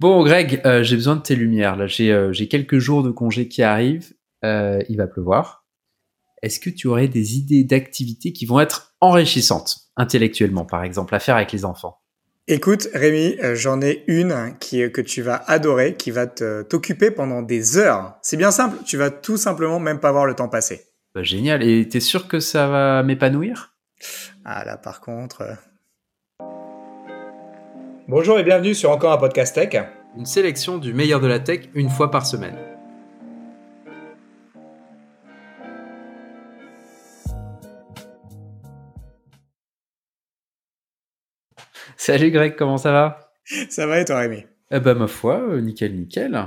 Bon, Greg, euh, j'ai besoin de tes lumières. Là, j'ai euh, j'ai quelques jours de congé qui arrivent. Euh, il va pleuvoir. Est-ce que tu aurais des idées d'activités qui vont être enrichissantes, intellectuellement, par exemple, à faire avec les enfants? Écoute, Rémi, euh, j'en ai une qui, que tu vas adorer, qui va te- t'occuper pendant des heures. C'est bien simple, tu vas tout simplement même pas voir le temps passer. Bah, Génial. Et t'es sûr que ça va m'épanouir? Ah là, par contre. Bonjour et bienvenue sur encore un podcast tech. Une sélection du meilleur de la tech une fois par semaine. Salut Greg, comment ça va? Ça va et toi, Rémi? Eh ben ma foi, euh, nickel, nickel.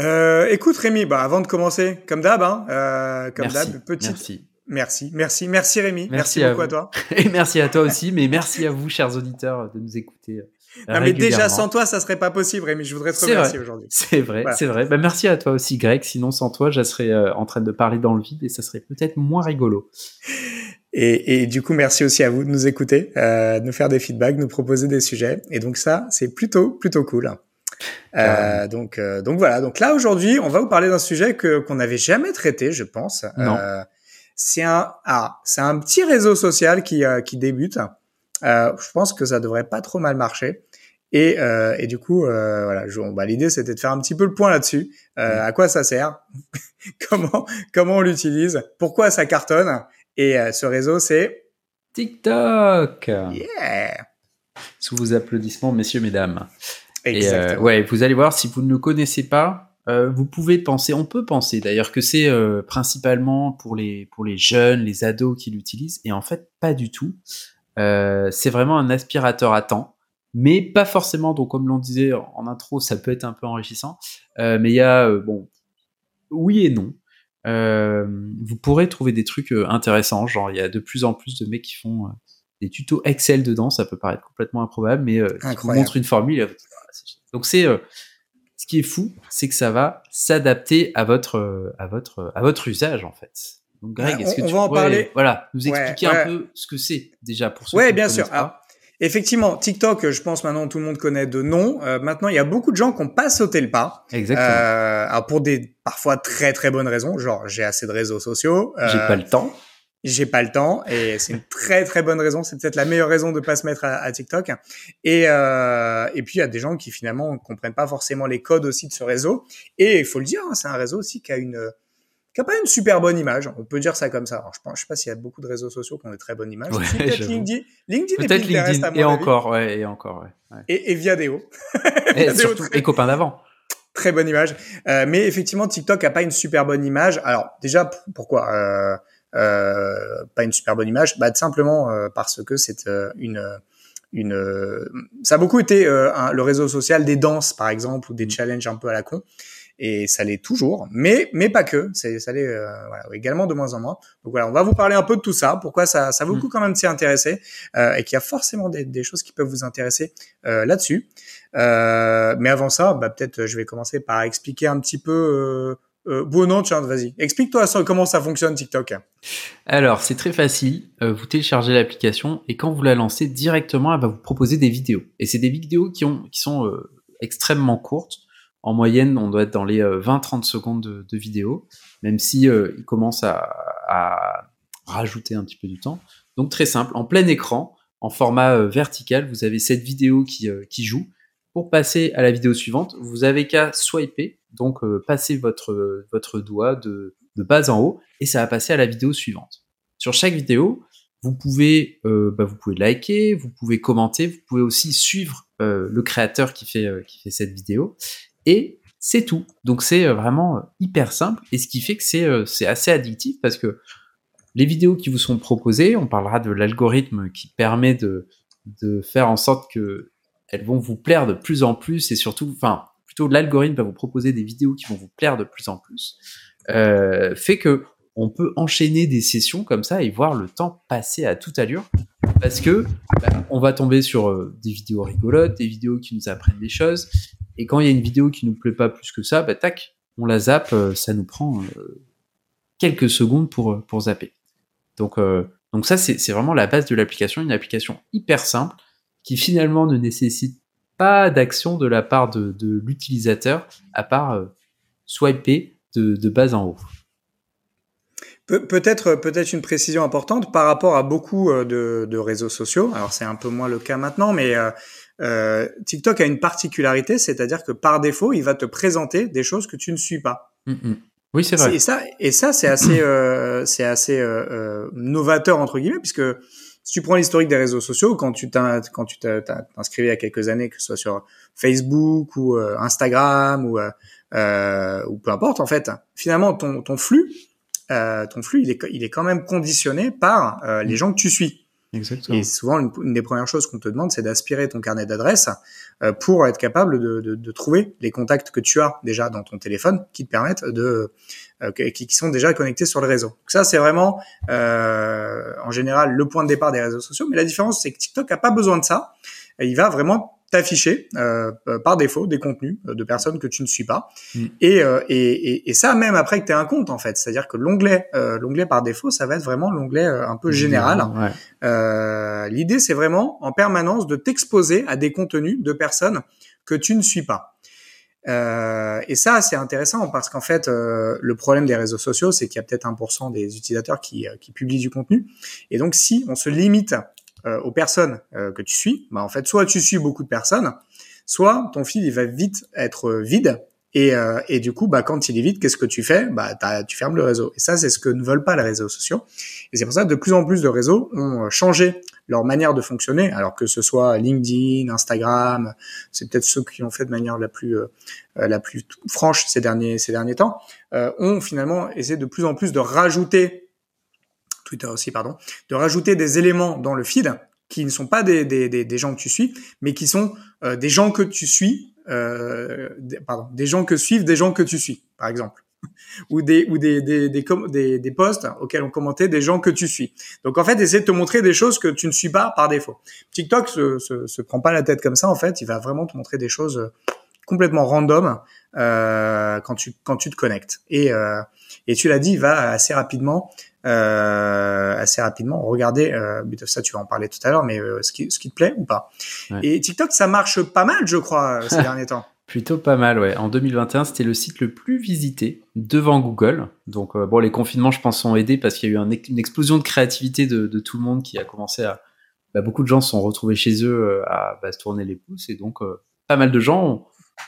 Euh, écoute, Rémi, bah, avant de commencer, comme d'hab, hein, euh, comme d'hab, petite. Merci. Merci, merci, Rémi. Merci Merci, à beaucoup à, toi. Et merci à toi aussi, mais merci à vous, chers auditeurs, de nous écouter. euh, Non, mais déjà, sans toi, ça serait pas possible, Rémi. Je voudrais te remercier aujourd'hui. C'est vrai, c'est vrai. Bah, merci à toi aussi, Greg. Sinon, sans toi, je serais euh, en train de parler dans le vide et ça serait peut-être moins rigolo. Et, et du coup, merci aussi à vous de nous écouter, euh, de nous faire des feedbacks, de nous proposer des sujets. Et donc ça, c'est plutôt, plutôt cool. Euh, donc, euh, donc voilà. Donc là, aujourd'hui, on va vous parler d'un sujet que qu'on n'avait jamais traité, je pense. Non. C'est un, ah, c'est un petit réseau social qui euh, qui débute. Euh, je pense que ça devrait pas trop mal marcher. Et, euh, et du coup, voilà, je- bah, l'idée c'était de faire un petit peu le point là-dessus. Mm. À quoi ça sert? Comment comment on l'utilise? Pourquoi ça cartonne? Et ce réseau, c'est TikTok yeah. Sous vos applaudissements, messieurs, mesdames. Et Exactement. ouais, vous allez voir, si vous ne le connaissez pas, euh, vous pouvez penser, on peut penser d'ailleurs que c'est euh, principalement pour les, pour les jeunes, les ados qui l'utilisent, et en fait, pas du tout. Euh, c'est vraiment un aspirateur à temps, mais pas forcément, donc comme l'on disait en intro, ça peut être un peu enrichissant, mais il y a, bon, oui et non. Vous pourrez trouver des trucs intéressants, genre il y a de plus en plus de mecs qui font des tutos Excel dedans, ça peut paraître complètement improbable, mais qui vous montrent une formule. Donc c'est ce qui est fou, c'est que ça va s'adapter à votre euh, à votre à votre usage en fait. Donc Greg, est-ce que on- tu va en pourrais, parler. voilà, nous expliquer ouais. un peu ce que c'est déjà pour ceux Ouais, qui bien sûr. pas Alors, effectivement, TikTok, je pense maintenant tout le monde connaît de nom. Euh, maintenant, il y a beaucoup de gens qui n'ont pas sauté le pas. Exactement. Euh, alors pour des parfois très très bonnes raisons, genre j'ai assez de réseaux sociaux, euh, J'ai pas le temps. J'ai pas le temps et c'est une très très bonne raison. C'est peut-être la meilleure raison de pas se mettre à, à TikTok. Et euh, et puis il y a des gens qui finalement comprennent pas forcément les codes aussi de ce réseau. Et il faut le dire, hein, c'est un réseau aussi qui a une qui a pas une super bonne image. On peut dire ça comme ça. Alors, je pense, je sais pas s'il y a beaucoup de réseaux sociaux qui ont des très bonnes images. Ouais, peut-être. LinkedIn, LinkedIn Peut-être à LinkedIn mon et avis. encore, ouais, et encore, ouais. ouais. Et, et Viadeo. Et Viadeo, surtout très- et copains d'avant. très bonne image. Euh, mais effectivement, TikTok a pas une super bonne image. Alors déjà, pourquoi? Euh, pas une super bonne image. Bah simplement euh, parce que c'est euh, une une euh, ça a beaucoup été euh, un- le réseau social des danses par exemple ou des challenges un peu à la con. Et ça l'est toujours mais mais pas que. Ça l'est euh, voilà, également de moins en moins. Donc voilà on va vous parler un peu de tout ça pourquoi ça ça vaut le coup quand même de s'y intéresser euh, et qu'il y a forcément des, des choses qui peuvent vous intéresser euh, là-dessus. Euh, mais avant ça, bah, peut-être euh, je vais commencer par expliquer un petit peu. Euh, euh, bon, tiens, vas-y. Explique-toi comment ça fonctionne TikTok. Alors, c'est très facile. Euh, vous téléchargez l'application et quand vous la lancez directement, elle va vous proposer des vidéos. Et c'est des vidéos qui, ont, qui sont euh, extrêmement courtes. En moyenne, on doit être dans les euh, 20-30 secondes de, vidéo, même si euh, il commence à, rajouter un petit peu du temps. Donc très simple, en plein écran, en format euh, vertical, vous avez cette vidéo euh, qui joue. Pour passer à la vidéo suivante, vous avez qu'à swiper, donc euh, passer votre, doigt de, bas en haut, et ça va passer à la vidéo suivante. Sur chaque vidéo, vous pouvez, euh, bah, vous pouvez liker, vous pouvez commenter, vous pouvez aussi suivre euh, le créateur qui fait, cette vidéo, et c'est tout. Donc c'est vraiment hyper simple, et ce qui fait que c'est assez addictif parce que les vidéos qui vous sont proposées, on parlera de l'algorithme qui permet de faire en sorte que elles vont vous plaire de plus en plus, et surtout, enfin, plutôt l'algorithme va vous proposer des vidéos qui vont vous plaire de plus en plus, euh, fait que on peut enchaîner des sessions comme ça et voir le temps passer à toute allure parce que bah, on va tomber sur euh, des vidéos rigolotes, des vidéos qui nous apprennent des choses et quand il y a une vidéo qui nous plaît pas plus que ça, bah tac, on la zappe, euh, ça nous prend quelques secondes pour pour zapper. Donc donc ça c'est vraiment la base de l'application, une application hyper simple qui finalement ne nécessite pas d'action de la part de, de l'utilisateur à part euh, swiper de, de bas en haut. peut-être peut-être une précision importante par rapport à beaucoup euh, de, de réseaux sociaux. Alors c'est un peu moins le cas maintenant, mais euh, euh, TikTok a une particularité, c'est-à-dire que par défaut, il va te présenter des choses que tu ne suis pas. Mm. Oui, c'est vrai. Et ça, et ça, c'est assez, euh, c'est assez euh, euh, novateur entre guillemets, puisque si tu prends l'historique des réseaux sociaux, quand tu quand tu t'inscrivais il y a quelques années, que ce soit sur Facebook ou euh, Instagram ou euh, euh, ou peu importe, en fait, finalement ton ton flux, euh, ton flux, il est il est quand même conditionné par les gens que tu suis. Exactement. Et souvent, une, des premières choses qu'on te demande, c'est d'aspirer ton carnet d'adresses euh, pour être capable de, de, de trouver les contacts que tu as déjà dans ton téléphone qui te permettent de euh, qui, qui sont déjà connectés sur le réseau. Donc ça, c'est vraiment euh, en général le point de départ des réseaux sociaux. Mais la différence, c'est que TikTok a pas besoin de ça. Il va vraiment t'afficher euh, par défaut des contenus de personnes que tu ne suis pas. Mm. Et, euh, et, et, et ça même après que tu aies un compte en fait. C'est-à-dire que l'onglet euh, l'onglet par défaut, ça va être vraiment l'onglet euh, un peu général. Ouais. Euh, L'idée, c'est vraiment en permanence de t'exposer à des contenus de personnes que tu ne suis pas. Euh, et ça, c'est intéressant parce qu'en fait, euh, le problème des réseaux sociaux, c'est qu'il y a peut-être 1% des utilisateurs qui, euh, qui publient du contenu. Et donc, si on se limite euh, aux personnes euh, que tu suis, bah, en fait, soit tu suis beaucoup de personnes, soit ton fil il va vite être euh, vide. Et, euh, et du coup, bah, quand il est vide, qu'est-ce que tu fais? Bah, Tu fermes le réseau. Et ça, c'est ce que ne veulent pas les réseaux sociaux. Et c'est pour ça que de plus en plus de réseaux ont euh, changé leur manière de fonctionner, alors que ce soit LinkedIn, Instagram, c'est peut-être ceux qui ont fait de manière la plus euh, la plus franche ces derniers ces derniers temps, ont finalement essayé de plus en plus de rajouter De rajouter des éléments dans le feed qui ne sont pas des des, des, gens que tu suis, mais qui sont euh, des gens que tu suis, euh, pardon, des gens que suivent des gens que tu suis, par exemple ou des ou des des des, des posts auxquels on commentait des gens que tu suis. Donc en fait, essayer de te montrer des choses que tu ne suis pas par défaut. TikTok se, se, se prend pas la tête comme ça en fait, il va vraiment te montrer des choses euh, complètement random euh, quand tu quand tu te connectes. Et euh, et tu l'as dit, il va assez rapidement euh, assez rapidement regarder euh, mais de ça tu vas en parler tout à l'heure mais euh, ce qui ce qui te plaît ou pas. Ouais. Et TikTok ça marche pas mal je crois euh, ces derniers temps. Plutôt pas mal, ouais. En 2021, c'était le site le plus visité devant Google. Donc, euh, bon, les confinements, je pense, ont aidé parce qu'il y a eu un une explosion de créativité de, de tout le monde qui a commencé à. bah, beaucoup de gens se sont retrouvés chez eux à bah, se tourner les pouces et donc pas mal de gens ont,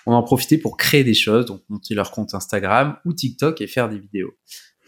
ont en profité pour créer des choses, donc monter leur compte Instagram ou TikTok et faire des vidéos.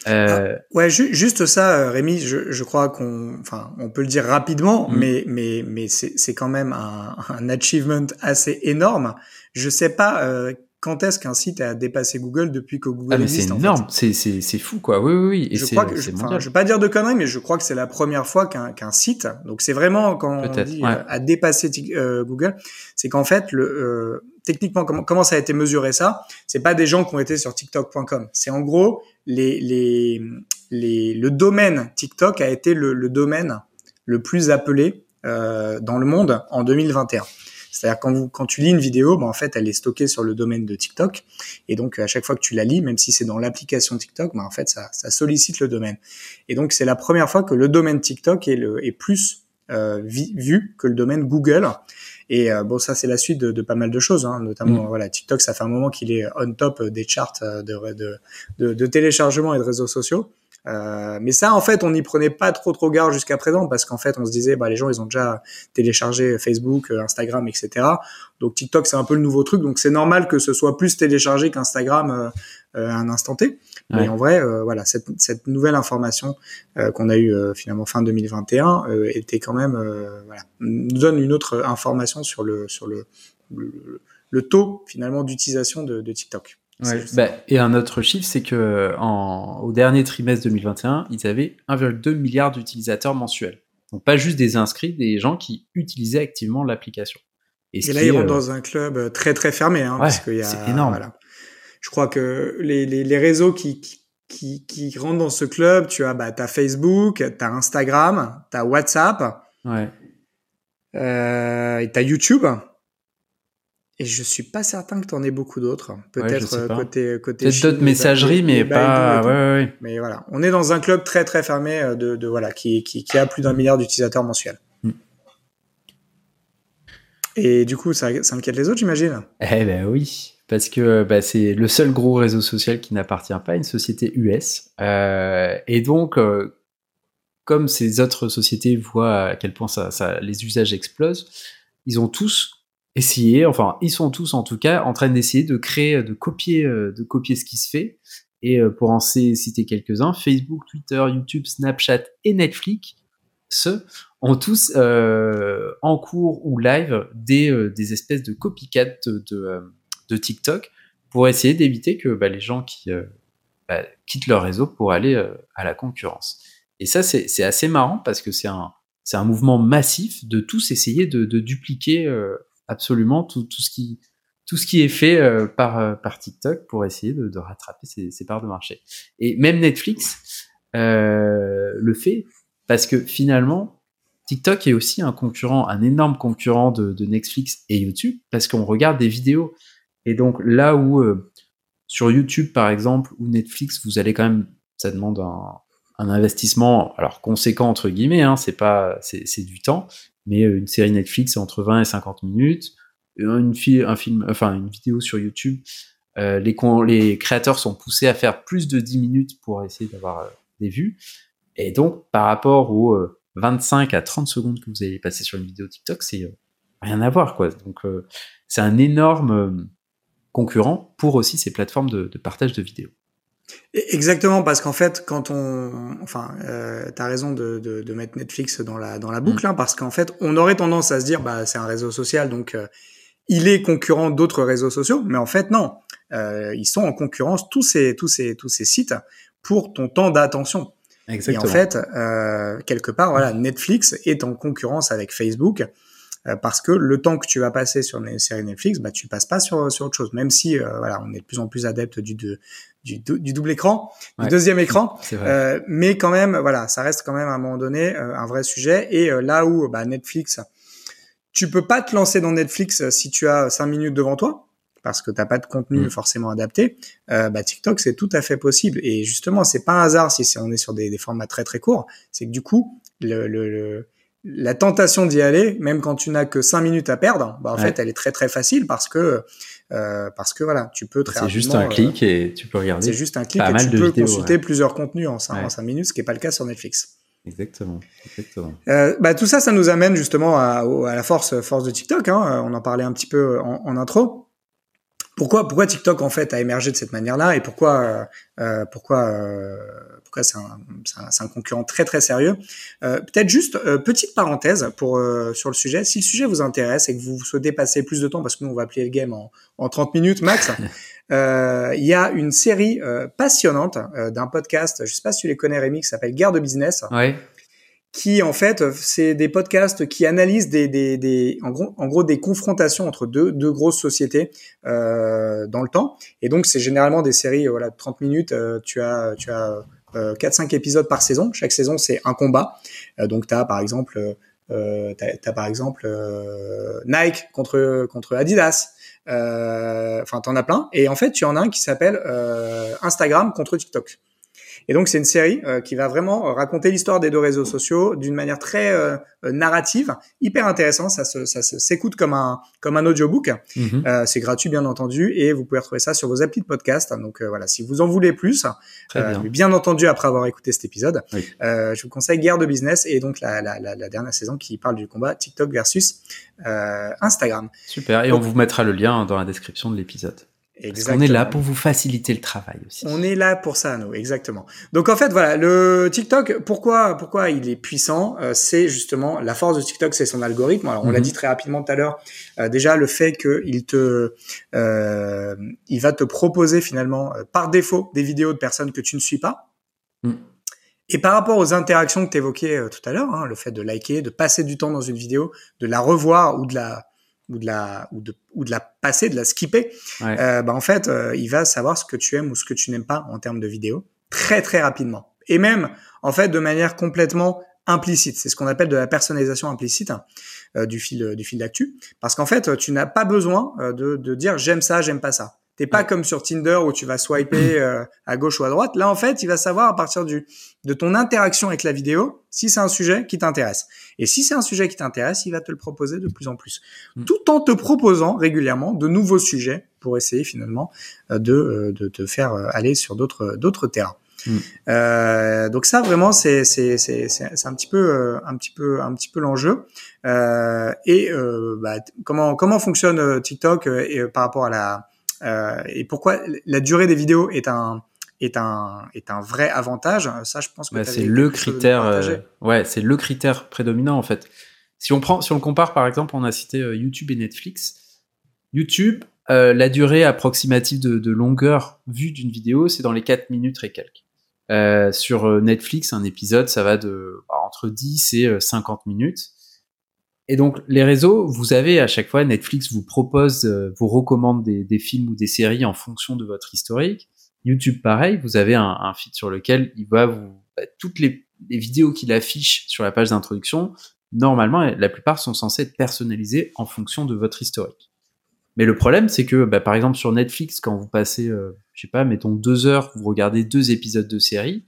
Euh, Ouais, ju- juste ça, euh, Rémi, je, je crois qu'on, enfin, on peut le dire rapidement, Mm. mais mais mais c'est c'est quand même un, un achievement assez énorme. Je sais pas euh, quand est-ce qu'un site a dépassé Google depuis que Google ah, mais c'est énorme, c'est c'est c'est fou, quoi. Oui, oui, oui. Et je crois que, je, vais pas dire de conneries, mais je crois que c'est la première fois qu'un qu'un site, donc c'est vraiment quand on dit ouais. euh, a dépassé euh, Google, c'est qu'en fait le euh, techniquement comment comment ça a été mesuré ça, c'est pas des gens qui ont été sur TikTok.com, c'est en gros les les les le domaine TikTok a été le, le domaine le plus appelé euh, dans le monde en 2021. C'est-à-dire quand quand tu lis une vidéo, ben en fait elle est stockée sur le domaine de TikTok et donc à chaque fois que tu la lis, même si c'est dans l'application TikTok, ben en fait ça, ça sollicite le domaine. Et donc c'est la première fois que le domaine TikTok est, le, est plus euh, vu que le domaine Google. Et euh, bon ça c'est la suite de, de pas mal de choses, hein, notamment Mm. voilà TikTok ça fait un moment qu'il est on top des charts euh, de, de, de, de téléchargement et de réseaux sociaux. Euh, mais ça, en fait, on n'y prenait pas trop trop garde jusqu'à présent parce qu'en fait, on se disait, bah, les gens, ils ont déjà téléchargé Facebook, euh, Instagram, etc. Donc TikTok, c'est un peu le nouveau truc. Donc c'est normal que ce soit plus téléchargé qu'Instagram euh, euh, à un instant T. Mais Ouais. en vrai, euh, voilà, cette, cette nouvelle information euh, qu'on a eue euh, finalement fin 2021 euh, était quand même, euh, voilà, nous donne une autre information sur le sur le le, le taux finalement d'utilisation de, de TikTok. Ouais. Bah, et un autre chiffre, c'est que en, au dernier trimestre 2021, ils avaient 1,2 milliard d'utilisateurs mensuels. Donc pas juste des inscrits, des gens qui utilisaient activement l'application. Et là, ils rentrent euh, dans un club euh, très très fermé, hein, Ouais, parce qu'il y a, c'est énorme. Voilà. Je crois que les, les, les réseaux qui, qui, qui, qui rentrent dans ce club, tu as bah, Facebook, t'as Instagram, t'as WhatsApp, ouais. euh, et t'as YouTube. Et je suis pas certain que t'en aies beaucoup d'autres. Peut-être euh, côté côté. Peut-être d'autres messageries, mais pas. Ouais, ouais. Mais voilà, on est dans un club très très fermé euh, de, de voilà qui, qui, qui a plus d'un milliard d'utilisateurs mensuels. Mm. Et du coup, ça, ça inquiète les autres, j'imagine. Eh ben oui, parce que bah, c'est le seul gros réseau social qui n'appartient pas à une société US. Euh, et donc, euh, comme ces autres sociétés voient à quel point ça, ça, les usages explosent, ils ont tous essayé, enfin, ils sont tous en tout cas en train d'essayer de créer, de copier, de copier ce qui se fait. Et pour en citer quelques-uns, Facebook, Twitter, YouTube, Snapchat et Netflix ce ont tous euh, en cours ou live des, euh, des espèces de copycat de, de, euh, TikTok pour essayer d'éviter que bah, les gens qui bah, quittent leur réseau pour aller à la concurrence. Et ça, c'est assez marrant parce que c'est un, un mouvement massif de tous essayer de dupliquer absolument tout, tout, ce qui, tout ce qui est fait par, par TikTok pour essayer de, rattraper ces, parts de marché. Et même Netflix le fait parce que finalement, TikTok est aussi un concurrent, un énorme concurrent de, Netflix et YouTube, parce qu'on regarde des vidéos. Et donc là où euh, sur YouTube, par exemple, ou Netflix, vous allez quand même, ça demande un, investissement, alors conséquent entre guillemets, hein, c'est pas, c'est du temps, mais euh, une série Netflix c'est entre 20 et 50 minutes, une, un film, enfin une vidéo sur YouTube, euh, les, créateurs sont poussés à faire plus de 10 minutes pour essayer d'avoir des vues. Et donc, par rapport aux 25 euh, à 30 secondes que vous allez passer sur une vidéo TikTok, c'est euh, rien à voir, quoi. Donc, euh, c'est un énorme concurrent pour aussi ces plateformes de, partage de vidéos. Exactement, parce qu'en fait, quand on, enfin, euh, t'as raison de, de, mettre Netflix dans la dans la boucle, mm. hein, parce qu'en fait, on aurait tendance à se dire, bah, c'est un réseau social, donc il est concurrent d'autres réseaux sociaux, mais en fait, non, ils sont en concurrence tous ces tous ces tous ces sites pour ton temps d'attention. Et en fait, euh, quelque part, voilà, Netflix est en concurrence avec Facebook euh, parce que le temps que tu vas passer sur les séries Netflix, bah, tu passes pas sur, sur autre chose. Même si, euh, voilà, on est de plus en plus adepte du, du, du, double écran, du deuxième écran, euh, mais quand même, voilà, ça reste quand même à un moment donné euh, un vrai sujet. Et là où bah, Netflix, tu peux pas te lancer dans Netflix si tu as cinq minutes devant toi parce que t'as pas de contenu mm. forcément adapté, euh, bah, TikTok c'est tout à fait possible. Et justement, c'est pas un hasard si on est sur des, des formats très très courts, c'est que du coup, le, le, la tentation d'y aller, même quand tu n'as que 5 minutes à perdre, bah, en fait, elle est très très facile parce que euh, parce que voilà, tu peux très C'est juste un clic et tu peux regarder. C'est juste un clic et tu peux consulter plusieurs contenus en 5, minutes, ce qui est pas le cas sur Netflix. Exactement. Exactement. Euh, bah, tout ça, ça nous amène justement à, à la force, force de TikTok. Hein. On en parlait un petit peu en, en intro pourquoi pourquoi TikTok en fait a émergé de cette manière-là et pourquoi euh, euh pourquoi euh, c'est un, un, un, concurrent très très sérieux. Euh, Peut-être juste euh, petite parenthèse pour euh, sur le sujet. Si le sujet vous intéresse et que vous souhaitez passer plus de temps parce que nous on va appeler le game en, en 30 minutes max. Il y a une série passionnante d'un podcast, je sais pas si tu les connais Rémi, qui s'appelle Guerre de business. Ouais qui en fait c'est des podcasts qui analysent des, des, des en gros en gros des confrontations entre deux deux grosses sociétés euh, dans le temps et donc c'est généralement des séries voilà de 30 minutes euh, tu as tu as euh, 4 5 épisodes par saison. Chaque saison c'est un combat. Euh, donc tu as par exemple euh, par exemple euh, Nike contre contre Adidas. Enfin t'en as plein. Et en fait tu en as un qui s'appelle Instagram contre TikTok et donc c'est une série euh, qui va vraiment euh, raconter l'histoire des deux réseaux sociaux d'une manière très euh, narrative, hyper intéressant. Ça se, ça s'écoute comme un comme un audiobook. Mhm. c'est gratuit bien entendu et vous pouvez retrouver ça sur vos applis de podcast. Donc voilà, si vous en voulez plus, bien. bien. entendu après avoir écouté cet épisode, je vous conseille Guerre de business et donc la, la, la, dernière saison qui parle du combat TikTok versus Instagram. Super. Et on vous mettra le lien dans la description de l'épisode. Exactement. on est là pour vous faciliter le travail aussi. On est là pour ça, nous, exactement. Donc en fait, voilà, le TikTok, pourquoi, pourquoi il est puissant euh, C'est justement la force de TikTok, c'est son algorithme. Alors on l'a mhm. dit très rapidement tout à l'heure. Euh, déjà le fait qu'il te, euh, il va te proposer finalement par défaut des vidéos de personnes que tu ne suis pas. Mm. Et par rapport aux interactions que tu évoquais tout à l'heure, hein, le fait de liker, de passer du temps dans une vidéo, de la revoir ou de la ou de la ou de ou de la passer, de la skipper, euh, bah en fait, euh, il va savoir ce que tu aimes ou ce que tu n'aimes pas en termes de vidéo très très rapidement. Et même en fait de manière complètement implicite. C'est ce qu'on appelle de la personnalisation implicite euh, du fil du fil d'actu, parce qu'en fait, tu n'as pas besoin de, de dire j'aime ça, j'aime pas ça. T'es pas comme sur Tinder où tu vas swiper euh, à gauche ou à droite. Là, en fait, il va savoir à partir du de ton interaction avec la vidéo si c'est un sujet qui t'intéresse. Et si c'est un sujet qui t'intéresse, il va te le proposer de plus en plus, mm. tout en te proposant régulièrement de nouveaux sujets pour essayer finalement euh, de euh, de te faire aller sur d'autres d'autres terrains. Mm. Euh, donc ça vraiment c'est c'est c'est c'est un petit peu un petit peu un petit peu l'enjeu euh, et euh, bah, comment comment fonctionne TikTok et, par rapport à la euh, et pourquoi la durée des vidéos est un est un est un vrai avantage. Ça, je pense que bah, c'est le critère. Euh, ouais, c'est le critère prédominant en fait. Si on prend, si on le compare par exemple, on a cité euh, YouTube et Netflix. YouTube, la durée approximative de, de longueur vue d'une vidéo, c'est dans les 4 minutes et quelques. sur Netflix, un épisode, ça va de bah, entre 10 et 50 minutes. Et donc les réseaux, vous avez à chaque fois Netflix vous propose, euh, vous recommande des, des, films ou des séries en fonction de votre historique. YouTube pareil, vous avez un, un feed sur lequel il va vous bah, toutes les, les vidéos qu'il affiche sur la page d'introduction. Normalement, la plupart sont censées être personnalisées en fonction de votre historique. Mais le problème, c'est que, bah, par exemple, sur Netflix, quand vous passez, euh, je sais pas, mettons deux heures, vous regardez deux épisodes de série,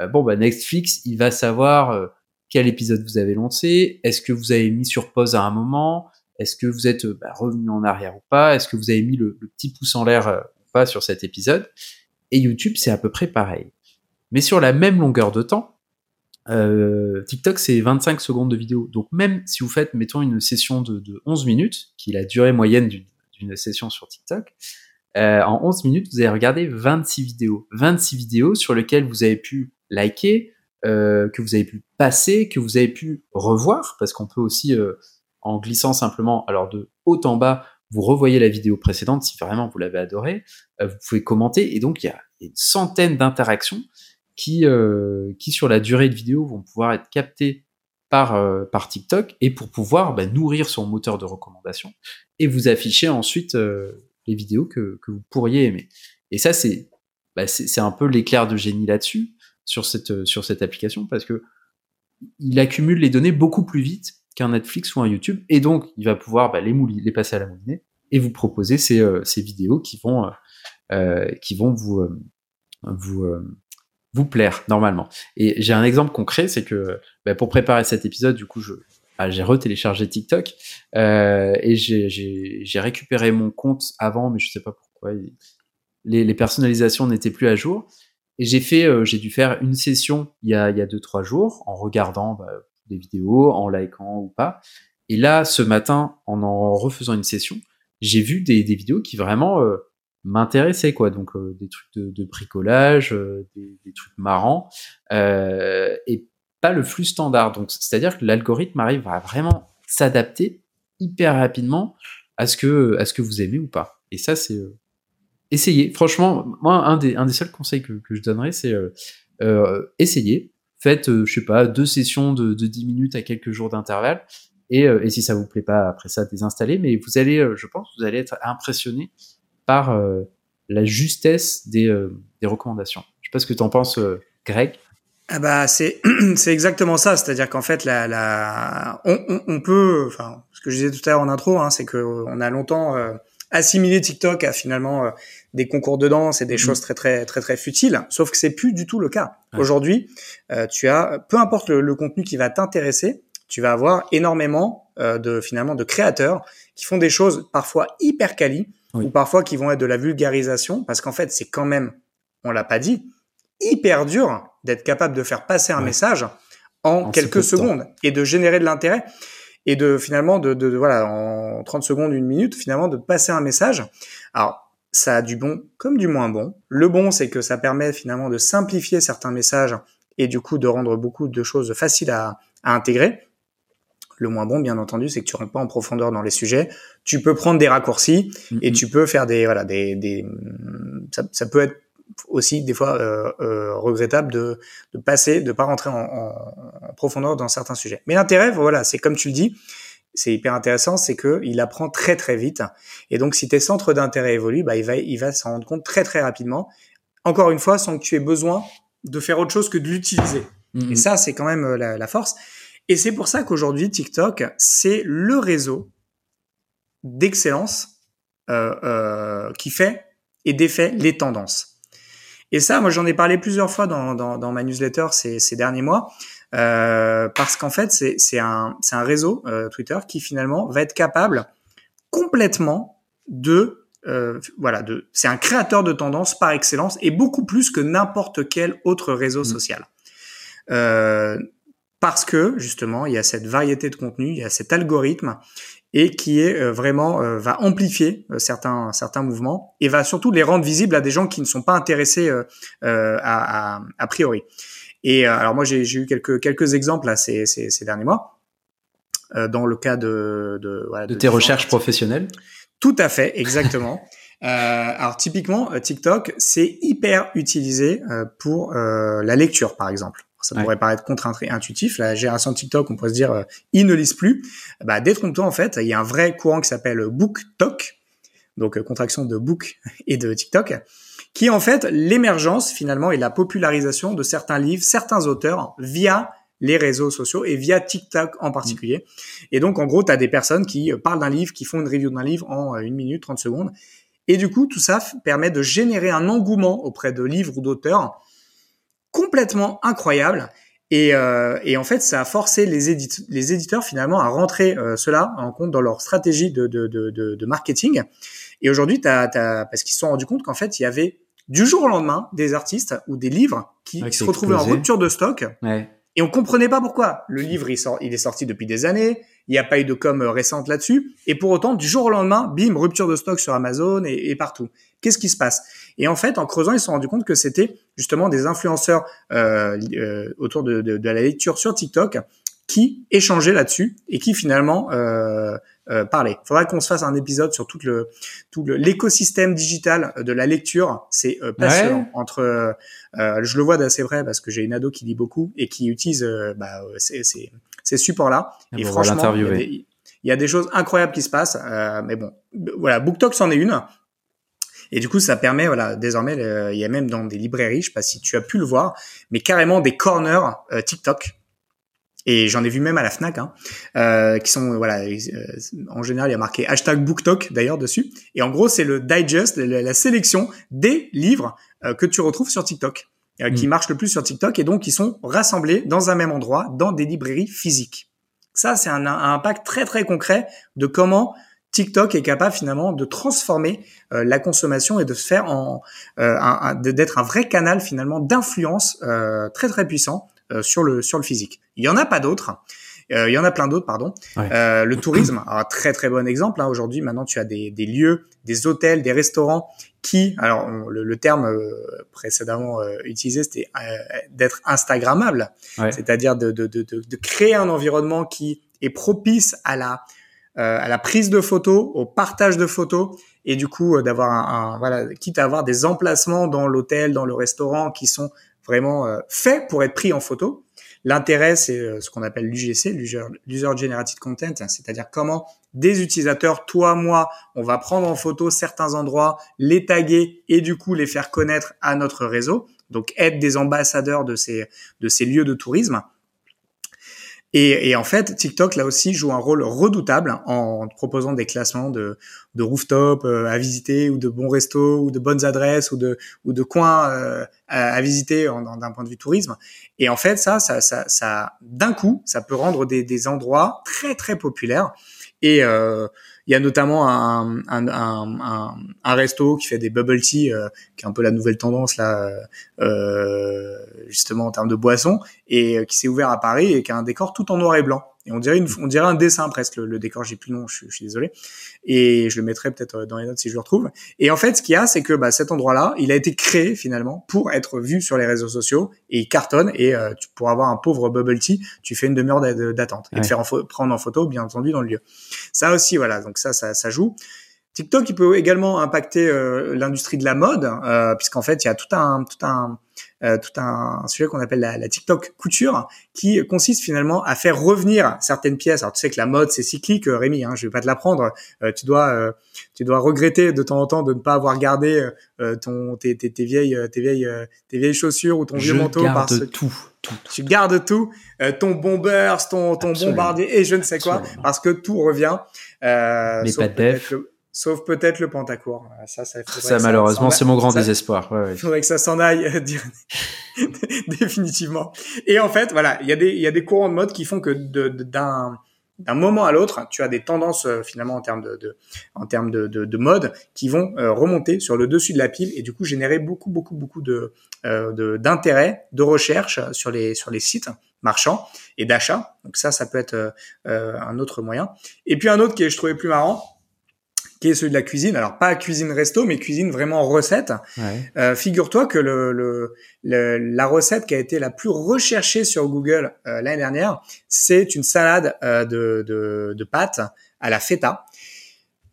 euh, bon, bah, Netflix, il va savoir euh, quel épisode vous avez lancé, est-ce que vous avez mis sur pause à un moment, est-ce que vous êtes bah, revenu en arrière ou pas, est-ce que vous avez mis le, petit pouce en l'air euh, ou pas sur cet épisode. Et YouTube, c'est à peu près pareil. Mais sur la même longueur de temps, euh, TikTok, c'est 25 secondes de vidéo. Donc même si vous faites, mettons, une session de, de 11 minutes, qui est la durée moyenne d'une session sur TikTok, euh, en 11 minutes, vous avez regardé 26 vidéos. 26 vidéos sur lesquelles vous avez pu liker, euh, que vous avez pu passer, que vous avez pu revoir, parce qu'on peut aussi, euh, en glissant simplement, alors de haut en bas, vous revoyez la vidéo précédente si vraiment vous l'avez adorée, euh, vous pouvez commenter, et donc il y a une centaine d'interactions qui, qui sur la durée de vidéo vont pouvoir être captées par, par TikTok et pour pouvoir bah, nourrir son moteur de recommandation et vous afficher ensuite les vidéos que, que vous pourriez aimer. Et ça, c'est bah, c'est un peu l'éclair de génie là-dessus sur cette, euh, sur cette application parce que il accumule les données beaucoup plus vite qu'un Netflix ou un YouTube et donc il va pouvoir bah, les, mouli, les passer à la moulinette et vous proposer ces, euh, ces vidéos qui vont, euh, qui vont vous, vous, vous plaire normalement. Et j'ai un exemple concret, c'est que bah, pour préparer cet épisode, du coup, je, bah, j'ai retéléchargé TikTok et j'ai récupéré mon compte avant, mais je sais pas pourquoi. Les personnalisations n'étaient plus à jour. Et j'ai fait, euh, j'ai dû faire une session il y a, il y a deux trois jours en regardant bah, des vidéos, en likant ou pas. Et là, ce matin, en en refaisant une session, j'ai vu des, des, vidéos qui vraiment euh, m'intéressaient, quoi. Donc euh, des trucs de, de bricolage, des, des, trucs marrants, et pas le flux standard. Donc c'est-à-dire que l'algorithme arrive à vraiment s'adapter hyper rapidement à ce que à ce que vous aimez ou pas. Et ça, c'est essayez. Franchement, moi, un des, un des seuls conseils que, que je donnerais, c'est euh, euh, essayez. Faites, euh, je sais pas, deux sessions de, de 10 minutes à quelques jours d'intervalle. Et, euh, et, si ça vous plaît pas, après ça, désinstaller. Mais vous allez, je pense, vous allez être impressionné par la justesse des, des recommandations. Je sais pas ce que tu en penses, Greg. Ah bah c'est c'est exactement ça, c'est-à-dire qu'en fait la, la on, on, on, peut, enfin ce que je disais tout à l'heure en intro, hein, c'est que on a longtemps assimilé TikTok à finalement euh, des concours de danse et des mm. choses très très très très futiles. Sauf que c'est plus du tout le cas. Aujourd'hui, euh, tu as, peu importe le, contenu qui va t'intéresser, tu vas avoir énormément euh, de finalement de créateurs qui font des choses parfois hyper quali ou parfois qui vont être de la vulgarisation parce qu'en fait c'est quand même, on l'a pas dit, hyper dur d'être capable de faire passer un message en, quelques secondes et de générer de l'intérêt et de finalement de, de, de, voilà en 30 secondes, une minute, finalement de passer un message. Alors ça a du bon comme du moins bon. Le bon, c'est que ça permet finalement de simplifier certains messages et du coup de rendre beaucoup de choses faciles à, à intégrer. Le moins bon, bien entendu, c'est que tu rentres pas en profondeur dans les sujets. Tu peux prendre des raccourcis et tu peux faire des voilà des, des ça, ça peut être aussi des fois euh, euh, regrettable de, de passer, de pas rentrer en, en, en profondeur dans certains sujets. Mais l'intérêt, voilà, c'est comme tu le dis, c'est hyper intéressant, c'est que il apprend très très vite. Et donc, si tes centres d'intérêt évoluent, bah, il va, il va s'en rendre compte très très rapidement. Encore une fois, sans que tu aies besoin de faire autre chose que de l'utiliser. Mm-hmm. Et ça, c'est quand même euh, la, la force. Et c'est pour ça qu'aujourd'hui, TikTok, c'est le réseau d'excellence euh, euh, qui fait et défait les tendances. Et ça, moi, j'en ai parlé plusieurs fois dans, dans, dans ma newsletter ces, ces derniers mois, euh, parce qu'en fait, c'est un, un réseau euh, Twitter qui finalement va être capable complètement de euh, voilà, de, c'est un créateur de tendance par excellence et beaucoup plus que n'importe quel autre réseau mmh. social. Euh, parce que justement, il y a cette variété de contenu, il y a cet algorithme et qui est euh, vraiment euh, va amplifier euh, certains certains mouvements et va surtout les rendre visibles à des gens qui ne sont pas intéressés à, à, a priori. Et alors moi j'ai eu quelques quelques exemples là ces, ces, ces derniers mois dans le cas de de, voilà, de, de tes recherches professionnelles? Tout à fait, exactement. Euh, alors typiquement, TikTok, c'est hyper utilisé pour euh, la lecture, par exemple. Ça pourrait paraître contre-intuitif. La génération TikTok, on pourrait se dire, euh, ils ne lisent plus. Bah, détrompe-toi, en fait, il y a un vrai courant qui s'appelle BookTok, donc euh, contraction de Book et de TikTok, qui est en fait l'émergence finalement et la popularisation de certains livres, certains auteurs via les réseaux sociaux et via TikTok en particulier. Et donc, en gros, tu as des personnes qui euh, parlent d'un livre, qui font une review d'un livre en une minute, 30 secondes. Et du coup, tout ça permet de générer un engouement auprès de livres ou d'auteurs complètement incroyable. Et, euh, et, en fait, ça a forcé les, les éditeurs finalement à rentrer euh, cela en compte dans leur stratégie de, de, de, de marketing. Et aujourd'hui, parce qu'ils se sont rendus compte qu'en fait, il y avait du jour au lendemain des artistes ou des livres qui se retrouvaient en rupture de stock. Ouais. Et on comprenait pas pourquoi. Le livre, il, sort, il est sorti depuis des années. Il n'y a pas eu de com récente là-dessus. Et pour autant, du jour au lendemain, bim, rupture de stock sur Amazon et, et partout. Qu'est-ce qui se passe? Et en fait, en creusant, ils se sont rendus compte que c'était justement des influenceurs euh, euh, autour de, de, de, la lecture sur TikTok qui échangeaient là-dessus et qui finalement euh, euh, parlaient. Il faudra qu'on se fasse un épisode sur tout le tout l'écosystème digital de la lecture. C'est euh, passionnant. Entre, euh, je le vois d'assez vrai parce que j'ai une ado qui lit beaucoup et qui utilise bah, ces, ces, ces supports-là. Et, franchement, il y, a des choses incroyables qui se passent. mais bon, voilà, BookTok c'en est une. Et du coup, ça permet, voilà, désormais, il y a même dans des librairies, je sais pas si tu as pu le voir, mais carrément des corners euh, TikTok. Et j'en ai vu même à la Fnac, hein, euh, qui sont, voilà, euh, en général, il y a marqué hashtag BookTok d'ailleurs dessus. Et en gros, c'est le digest, la, sélection des livres euh, que tu retrouves sur TikTok, qui mm. marchent le plus sur TikTok, et donc qui sont rassemblés dans un même endroit, dans des librairies physiques. Ça, c'est un, un impact très très concret de comment TikTok est capable finalement de transformer euh, la consommation et de se faire en euh, d'être un vrai canal finalement d'influence euh, très très puissant sur le sur le physique. Il y en a pas d'autres. il y en a plein d'autres, pardon. le tourisme, un très très bon exemple. Hein. Aujourd'hui, maintenant, tu as des, des, lieux, des hôtels, des restaurants qui, alors le, terme précédemment utilisé, c'était d'être instagrammable, c'est-à-dire de, de, de, de, créer un environnement qui est propice à la euh, à la prise de photos, au partage de photos et du coup euh, d'avoir un, voilà quitte à avoir des emplacements dans l'hôtel, dans le restaurant qui sont vraiment euh, faits pour être pris en photo. L'intérêt, c'est ce qu'on appelle l'UGC, l'User Generated Content, c'est-à-dire comment des utilisateurs, toi, moi, on va prendre en photo certains endroits, les taguer et du coup les faire connaître à notre réseau. Donc être des ambassadeurs de ces de ces lieux de tourisme. Et, et, en fait, TikTok là aussi joue un rôle redoutable en proposant des classements de, de rooftop euh, à visiter ou de bons restos ou de bonnes adresses ou de ou de coins euh, à, visiter d'un point de vue tourisme. Et en fait, ça, ça, ça, ça d'un coup, ça peut rendre des, des endroits très très populaires. Et euh, il y a notamment un, resto qui fait des bubble tea, euh, qui est un peu la nouvelle tendance là, euh, justement en termes de boissons, et euh, qui s'est ouvert à Paris et qui a un décor tout en noir et blanc. Et on dirait, une, on dirait un dessin presque, le, décor, j'ai plus le nom, je, suis désolé. Et je le mettrai peut-être euh, dans les notes si je le retrouve. Et en fait, ce qu'il y a, c'est que bah, cet endroit-là, il a été créé finalement pour être vu sur les réseaux sociaux et il cartonne. Et euh, pour avoir un pauvre bubble tea, tu fais une demi-heure d'attente et te faire prendre en photo, bien entendu, dans le lieu. Ça aussi, voilà. Donc ça, ça, ça joue. TikTok, il peut également impacter euh, l'industrie de la mode, euh, puisqu'en fait, il y a tout un, tout un, tout un sujet qu'on appelle la, la, TikTok couture, qui consiste finalement à faire revenir certaines pièces. Alors, tu sais que la mode, c'est cyclique, Rémi. Hein, je vais pas te l'apprendre. tu dois, tu dois regretter de temps en temps de ne pas avoir gardé ton, tes, tes, tes, vieilles, tes vieilles, tes vieilles chaussures ou ton vieux manteau. Garde tout, tout, Tu gardes tout, ton bomber, ton, ton bombardier et je ne sais quoi, parce que tout revient. Euh, Les sauf peut-être le Pentacourt. Ça, ça, ça malheureusement, c'est mon grand désespoir. Il faudrait que ça s'en aille définitivement. Et en fait, voilà, il y a des il y a des courants de mode qui font que d'un d'un moment à l'autre, tu as des tendances euh, finalement en termes de, de en termes de, de, de, mode qui vont euh, remonter sur le dessus de la pile et du coup générer beaucoup beaucoup beaucoup de euh, d'intérêt, de, recherche sur les sur les sites marchands et d'achat. Donc ça, ça peut être un autre moyen. Et puis un autre qui est, je trouvais plus marrant, qui est celui de la cuisine. Alors pas cuisine resto, mais cuisine vraiment recette. Ouais. Euh, Figure-toi que le, le, la recette qui a été la plus recherchée sur Google euh, l'année dernière, c'est une salade euh, de, de, de pâtes à la feta.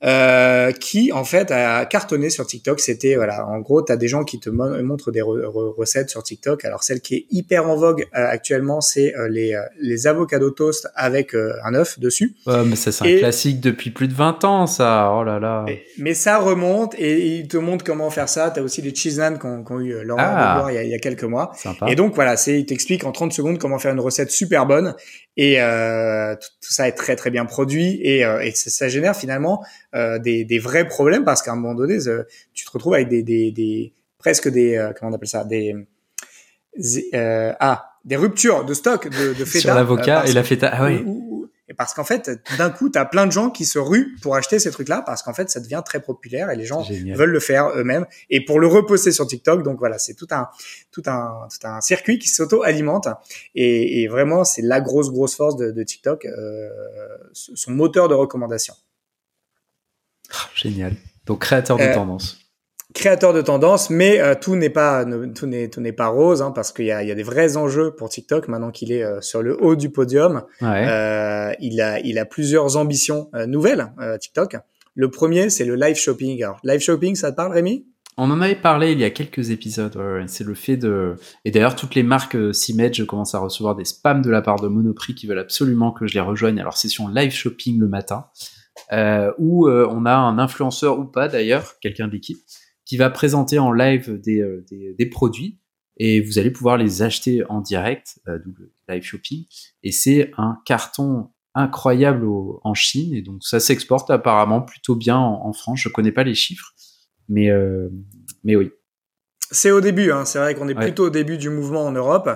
Euh, qui en fait a cartonné sur TikTok. C'était voilà, en gros, tu as des gens qui te montrent des recettes sur TikTok. Alors celle qui est hyper en vogue euh, actuellement, c'est euh, les les avocados toast avec un œuf dessus. Ouais, mais ça c'est un classique depuis plus de 20 ans, ça. Oh là là. Mais, ça remonte et ils te montrent comment faire ça. Tu as aussi les cheese qui ont eu leur ah, il, y a, il y a quelques mois. Sympa. Et donc voilà, c'est il t'explique en 30 secondes comment faire une recette super bonne et euh, tout, ça est très très bien produit et, et ça, génère finalement euh, des, des, vrais problèmes parce qu'à un moment donné tu te retrouves avec des, des, des presque des euh, comment on appelle ça des euh, ah des ruptures de stock de, de feta sur l'avocat et la feta ah oui et parce qu'en fait, d'un coup, tu as plein de gens qui se ruent pour acheter ces trucs-là parce qu'en fait, ça devient très populaire et les gens veulent le faire eux-mêmes et pour le reposter sur TikTok. Donc voilà, c'est tout un tout un tout un circuit qui s'auto-alimente et, et, vraiment, c'est la grosse grosse force de, de TikTok, euh, son moteur de recommandation. Ah, génial. Donc créateur de euh, tendance créateur de tendance, mais euh, tout n'est pas tout n'est tout n'est pas rose hein, parce qu'il y a, il y a des vrais enjeux pour TikTok maintenant qu'il est euh, sur le haut du podium. Ouais. Euh, il a il a plusieurs ambitions euh, nouvelles TikTok. Le premier c'est le live shopping. Alors live shopping, ça te parle, Rémi? On en avait parlé il y a quelques épisodes. Ouais, c'est le fait de et d'ailleurs toutes les marques s'y mettent. Je commence à recevoir des spams de la part de Monoprix qui veulent absolument que je les rejoigne à leur session live shopping le matin, euh, où on a un influenceur ou pas d'ailleurs, quelqu'un d'équipe qui va présenter en live des, euh, des, des, produits et vous allez pouvoir les acheter en direct, euh, live shopping. Et c'est un carton incroyable en Chine et donc ça s'exporte apparemment plutôt bien en, France. Je connais pas les chiffres, mais euh, mais oui. C'est au début, hein. c'est vrai qu'on est plutôt au début du mouvement en Europe.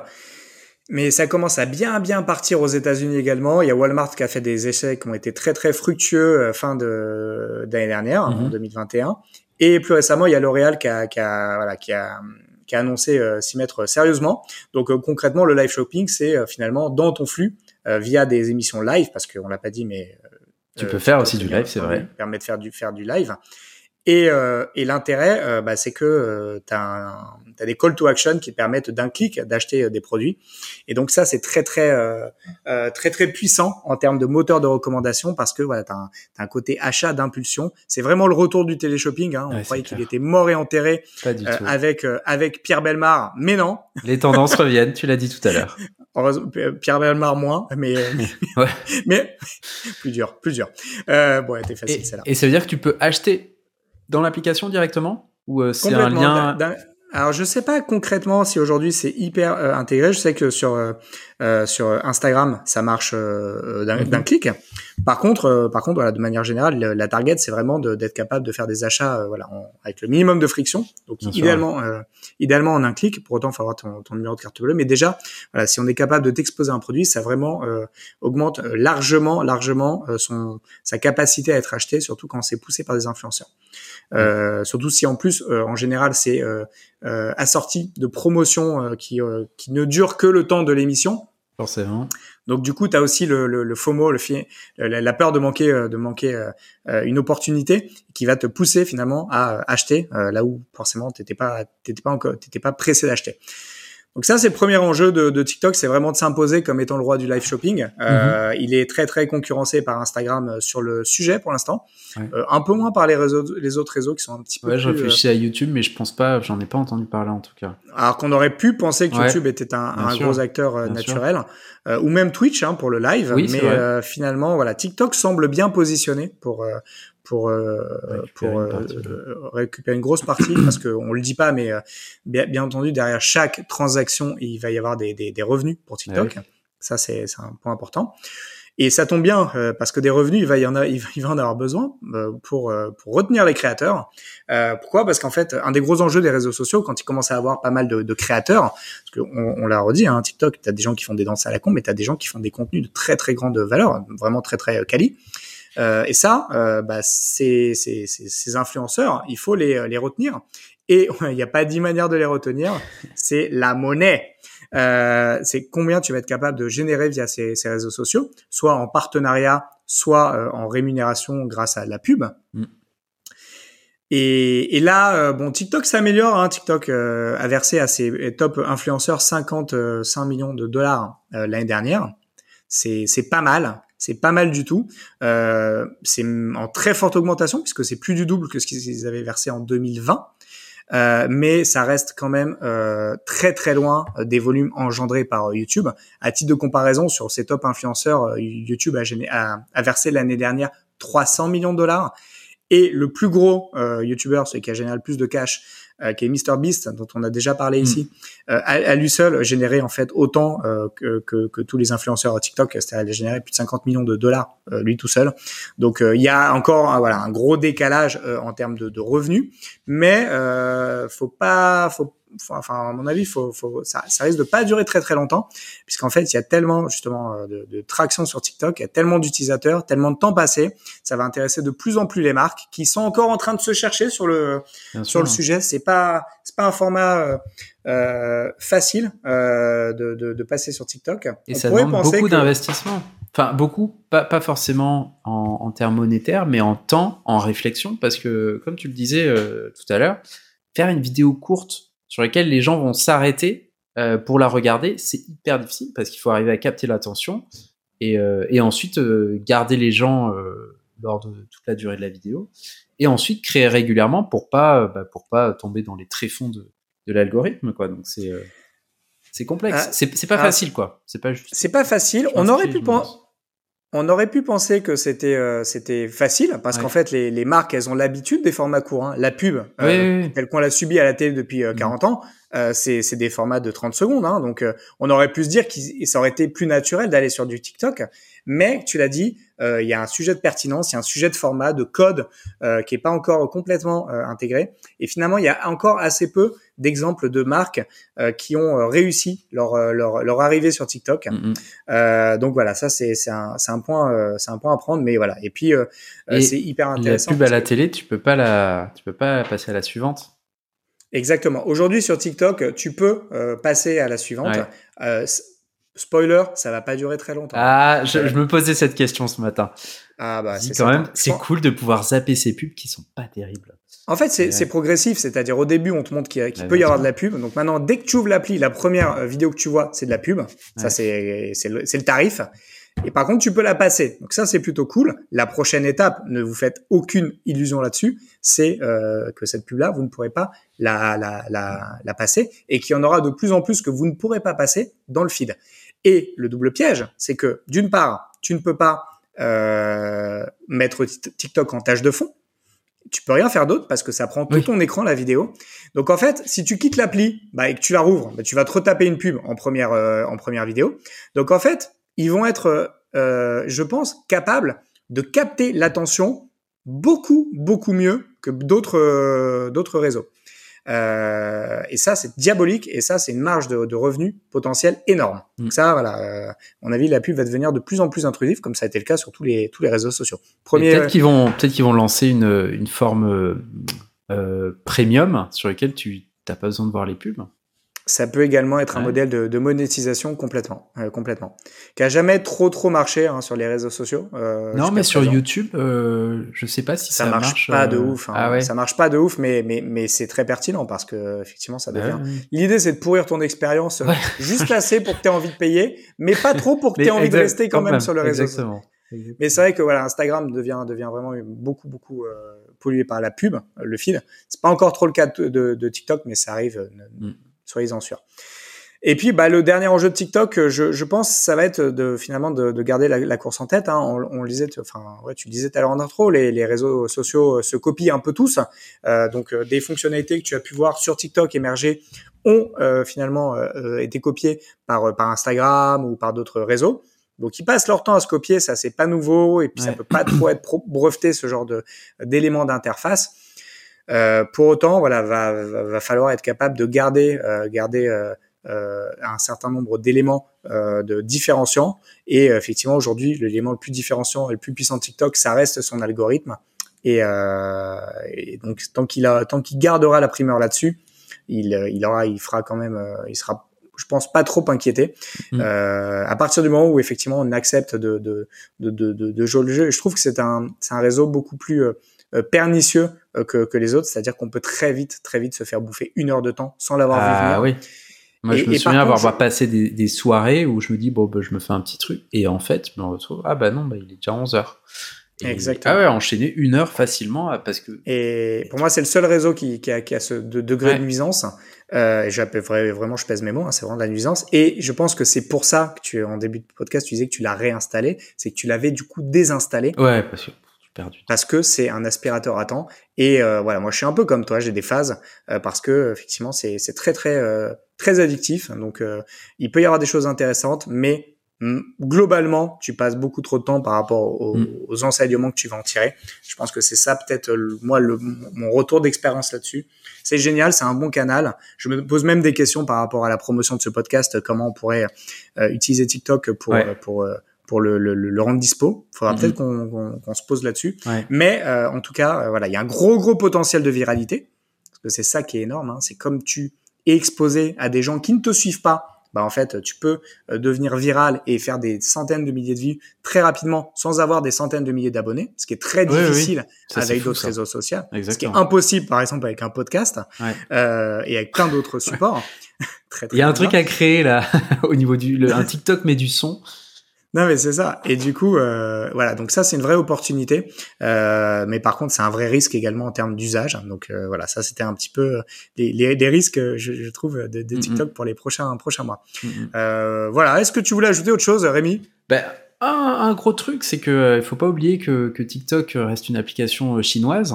Mais ça commence à bien bien partir aux États-Unis également. Il y a Walmart qui a fait des essais qui ont été très très fructueux euh, fin de d'année dernière, en 2021. Mhm. Et plus récemment, il y a L'Oréal qui a, qui a, voilà, qui a, qui a annoncé euh, s'y mettre sérieusement. Donc euh, concrètement, le live shopping, c'est euh, finalement dans ton flux via des émissions live, parce qu'on l'a pas dit, mais tu peux faire aussi du live, c'est vrai. Permet de faire du faire du live. Et, euh, et l'intérêt, bah, c'est que tu as, as, des call to action qui permettent d'un clic d'acheter euh, des produits. Et donc ça, c'est très très euh, très très puissant en termes de moteur de recommandation parce que voilà, tu as, un côté achat d'impulsion. C'est vraiment le retour du téléshopping. Hein. On croyait qu'il était mort et enterré avec avec Pierre Belmar, mais non. Les tendances reviennent. Tu l'as dit tout à l'heure. Pierre Belmar moins, mais ouais. mais plus dur, plus dur. bon, elle était facile celle-là. Et ça veut dire que tu peux acheter dans l'application directement? Ou euh, c'est un lien alors je sais pas concrètement si aujourd'hui c'est hyper euh, intégré. Je sais que sur euh, euh sur Instagram ça marche euh, d'un mhm. clic. Par contre, par contre voilà de manière générale la target c'est vraiment d'être capable de faire des achats voilà avec le minimum de friction. Donc idéalement idéalement en un clic. Pour autant il faut avoir ton, ton, numéro de carte bleue. Mais déjà voilà si on est capable de t'exposer un produit ça vraiment augmente largement largement son sa capacité à être acheté surtout quand c'est poussé par des influenceurs. Euh, surtout si en plus, euh, en général, c'est euh, assorti de promotions qui, qui ne durent que le temps de l'émission. Donc du coup, tu as aussi le, le, le, FOMO, le la peur de manquer, de manquer une opportunité qui va te pousser finalement à acheter là où forcément t'étais pas, t'étais pas encore, t'étais pas pressé d'acheter. Donc ça, c'est le premier enjeu de, de TikTok, c'est vraiment de s'imposer comme étant le roi du live shopping. Euh, mhm. Il est très très concurrencé par Instagram euh, sur le sujet pour l'instant, euh, un peu moins par les réseaux, les autres réseaux qui sont un petit peu. Ouais, je réfléchis à YouTube, mais je pense pas, j'en ai pas entendu parler en tout cas. Alors qu'on aurait pu penser que YouTube était un, un gros acteur naturel, ou même Twitch hein, pour le live, mais finalement, voilà, TikTok semble bien positionné pour pour euh, pour euh, récupérer une grosse partie parce qu'on le dit pas mais euh, bien, bien, entendu derrière chaque transaction il va y avoir des, des, des revenus pour TikTok ça c'est un point important Et ça tombe bien parce que des revenus, il va y en a, il va, en avoir besoin pour pour retenir les créateurs. pourquoi? Parce qu'en fait, un des gros enjeux des réseaux sociaux, quand ils commencent à avoir pas mal de, de créateurs, parce qu'on on, l'a redit, hein, TikTok, t'as des gens qui font des danses à la con, mais t'as des gens qui font des contenus de très très grande valeur, vraiment très très quali. Euh, et ça, euh, bah, ces, ces, ces, influenceurs, il faut les, les retenir. Et il n'y a pas dix manières de les retenir, c'est la monnaie. Euh, c'est combien tu vas être capable de générer via ces, ces réseaux sociaux, soit en partenariat, soit euh, en rémunération grâce à la pub. Mm. Et, et, là, euh, bon, TikTok s'améliore. Hein. TikTok a versé à ses top influenceurs 55 millions de dollars l'année dernière. C'est pas mal c'est pas mal du tout. Euh, c'est en très forte augmentation puisque c'est plus du double que ce qu'ils avaient versé en 2020. Euh, mais ça reste quand même euh, très très loin des volumes engendrés par YouTube. À titre de comparaison, sur ces top influenceurs, YouTube a, versé l'année dernière 300 millions de dollars. Et le plus gros YouTuber, celui qui a généré le plus de cash, euh, qui est MrBeast, dont on a déjà parlé hmm. ici, euh, à, lui seul générait en fait autant euh, que, que, que, tous les influenceurs TikTok, c'est-à-dire il a généré plus de 50 millions de dollars lui tout seul. Donc il y a encore voilà un gros décalage en termes de, de, revenus, mais faut pas faut enfin à mon avis, faut, faut, ça, ça risque de pas durer très très longtemps, puisqu'en fait il y a tellement justement euh, de, de traction sur TikTok, il y a tellement d'utilisateurs, tellement de temps passé, ça va intéresser de plus en plus les marques qui sont encore en train de se chercher sur le sur le sujet. C'est pas c'est pas un format euh, euh facile euh, de, de, de, passer sur TikTok. Et ça demande beaucoup d'investissement. Enfin, beaucoup, pas, pas forcément en, en, termes monétaires, mais en temps, en réflexion, parce que, comme tu le disais euh, tout à l'heure, faire une vidéo courte sur lesquels les gens vont s'arrêter euh, pour la regarder, c'est hyper difficile parce qu'il faut arriver à capter l'attention et, euh, et, ensuite euh, garder les gens lors de toute la durée de la vidéo et ensuite créer régulièrement pour pas bah, pour pas tomber dans les tréfonds de, de l'algorithme quoi. Donc c'est c'est complexe, ah, c'est pas ah, facile quoi. C'est pas juste. C'est pas facile. On aurait pu penser on aurait pu penser que c'était euh, c'était facile parce qu'en fait les, les marques elles ont l'habitude des formats courts. Hein. La pub, euh, telle qu'on l'a subi à la télé depuis 40 euh, mm. ans, euh, c'est des formats de 30 secondes. Hein. Donc on aurait pu se dire que ça aurait été plus naturel d'aller sur du TikTok. Mais tu l'as dit, il y a un sujet de pertinence, il y a un sujet de format, de code qui est pas encore complètement intégré. Et finalement il y a encore assez peu d'exemples de marques euh, qui ont euh, réussi leur, euh, leur, leur arrivée sur TikTok. Mm, mm. donc voilà, ça c'est un, un point c'est un point à prendre, mais voilà. Et puis c'est hyper intéressant. La pub à la télé, tu peux pas la tu peux pas passer à la suivante. Exactement. Aujourd'hui sur TikTok, tu peux passer à la suivante. spoiler, ça va pas durer très longtemps. Ah, je, je me posais cette question ce matin. Ah bah c'est quand même, c'est cool de pouvoir zapper ces pubs qui sont pas terribles. En fait, c'est progressif, c'est-à-dire au début, on te montre qu'il peut y avoir de la pub. Donc maintenant, dès que tu ouvres l'appli, la première euh, vidéo que tu vois, c'est de la pub. Ça, c'est le, le tarif. Et par contre, tu peux la passer. Donc ça, c'est plutôt cool. La prochaine étape, ne vous faites aucune illusion là-dessus, c'est euh, que cette pub-là, vous ne pourrez pas la, la, la, la passer et qu'il y en aura de plus en plus que vous ne pourrez pas passer dans le feed. Et le double piège, c'est que d'une part, tu ne peux pas euh, mettre TikTok en tâche de fond tu peux rien faire d'autre parce que ça prend tout ton écran la vidéo. Donc en fait, si tu quittes l'appli bah, et que tu la rouvres, bah, tu vas te retaper une pub en première euh, en première vidéo. Donc en fait, ils vont être, euh, je pense, capables de capter l'attention beaucoup beaucoup mieux que d'autres euh, d'autres réseaux. Euh, et ça, c'est diabolique. Et ça, c'est une marge de, de revenus potentielle énorme. Mm. Donc ça, voilà, euh, à mon avis, la pub va devenir de plus en plus intrusive, comme ça a été le cas sur tous les tous les réseaux sociaux. Premier, peut-être qu'ils vont peut-être qu'ils vont lancer une une forme euh, premium sur laquelle tu n'as pas besoin de voir les pubs ça peut également être un modèle de, de, monétisation complètement, euh, complètement, qui a jamais trop trop marché hein, sur les réseaux sociaux. Euh, non, mais sur YouTube, euh, je sais pas si ça, ça marche, pas de euh, ouf. Hein. Ah ouais. Ça marche pas de ouf, mais mais mais c'est très pertinent parce que effectivement ça devient. L'idée c'est de pourrir ton expérience juste assez pour que tu aies envie de payer, mais pas trop pour que tu aies envie de rester quand, même, sur le réseau. Exactement. Mais c'est vrai que voilà, Instagram devient devient vraiment beaucoup beaucoup euh, pollué par la pub, le feed. C'est pas encore trop le cas de, de, de TikTok, mais ça arrive. Mm soyez-en sûrs. Et puis, bah, le dernier enjeu de TikTok, euh, je, je pense, ça va être de finalement de, de garder la, la, course en tête. Hein. On, on le disait, enfin, ouais, tu le disais tout à l'heure en intro, les, les, réseaux sociaux euh, se copient un peu tous. Euh, donc, euh, des fonctionnalités que tu as pu voir sur TikTok émerger ont finalement été copiées par, par Instagram ou par d'autres réseaux. Donc ils passent leur temps à se copier, ça c'est pas nouveau et puis ça peut pas trop être breveté ce genre de d'éléments d'interface. Euh, pour autant, voilà, va, va, falloir être capable de garder euh, garder euh, euh un certain nombre d'éléments de différenciants. Et effectivement, aujourd'hui, l'élément le plus différenciant et le plus puissant de TikTok, ça reste son algorithme. Et, et donc tant qu'il a tant qu'il gardera la primeur là-dessus, il, il aura, il fera quand même, il sera je pense pas trop inquiété. Mm. Euh, à partir du moment où effectivement on accepte de de de de, de, jouer le jeu, je trouve que c'est un c'est un réseau beaucoup plus euh, euh, pernicieux que, que les autres, c'est-à-dire qu'on peut très vite très vite se faire bouffer une heure de temps sans l'avoir vu ah venir. oui. Moi, je me souviens avoir passé des, des, soirées où je me dis, bon, bah, je me fais un petit truc. Et en fait, je me retrouve, ah bah non, bah, il est déjà 11 heures. Exactement. Ah ouais, enchaîner une heure facilement parce que. Et pour moi, c'est le seul réseau qui, qui, a, qui a ce degré de nuisance. Euh, et vraiment, je pèse mes mots, hein, c'est vraiment de la nuisance. Et je pense que c'est pour ça que tu, en début de podcast, tu disais que tu l'as réinstallé, c'est que tu l'avais du coup désinstallé. Ouais, parce que perdu. Parce que c'est un aspirateur à temps. Et euh, voilà, moi je suis un peu comme toi, j'ai des phases euh, parce que effectivement c'est c'est très très euh, très addictif. Donc il peut y avoir des choses intéressantes, mais globalement, tu passes beaucoup trop de temps par rapport aux, mm. aux, enseignements que tu vas en tirer. Je pense que c'est ça peut-être moi le, mon retour d'expérience là-dessus. C'est génial, c'est un bon canal. Je me pose même des questions par rapport à la promotion de ce podcast, comment on pourrait euh, utiliser TikTok pour pour euh, pour le, le, le, rendre dispo. Il faudra mm-hmm. peut-être qu'on qu'on se pose là-dessus. Mais euh, en tout cas, voilà, il y a un gros gros potentiel de viralité parce que c'est ça qui est énorme. Hein. C'est comme tu es exposé à des gens qui ne te suivent pas bah en fait tu peux euh, devenir viral et faire des centaines de milliers de vues très rapidement sans avoir des centaines de milliers d'abonnés, ce qui est très difficile avec d'autres réseaux sociaux, ce qui est impossible par exemple avec un podcast euh, et avec plein d'autres supports. très, très Il y a un truc à créer là au niveau du le, un TikTok mais du son. Non mais c'est ça. Et du coup, euh, voilà. Donc ça, c'est une vraie opportunité. Euh, mais par contre, c'est un vrai risque également en termes d'usage. Donc euh, voilà, ça c'était un petit peu les, les, les risques, je, je, trouve, de, de TikTok pour les prochains prochains mois. Euh, voilà. Est-ce que tu voulais ajouter autre chose, Rémi? Ben un, un, gros truc, c'est que euh, il faut pas oublier que, que TikTok reste une application euh, chinoise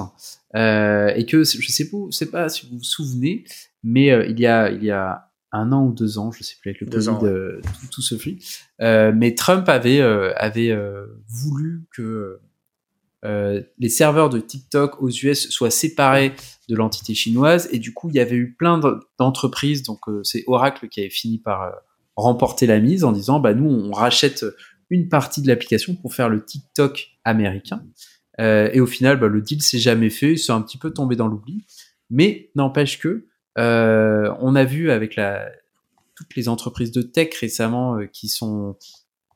et que je sais pas, sais pas si vous vous souvenez, mais il y a il y a un an ou deux ans, je sais plus avec le Covid, euh, tout, tout, se fit. Euh, mais Trump avait euh, avait voulu que les serveurs de TikTok aux US soient séparés de l'entité chinoise. Et du coup il y avait eu plein d'entreprises. Donc c'est Oracle qui avait fini par remporter la mise en disant bah nous on rachète une partie de l'application pour faire le TikTok américain. Et au final bah, le deal s'est jamais fait. C'est un petit peu tombé dans l'oubli. Mais n'empêche que euh, on a vu avec la, toutes les entreprises de tech récemment euh, qui sont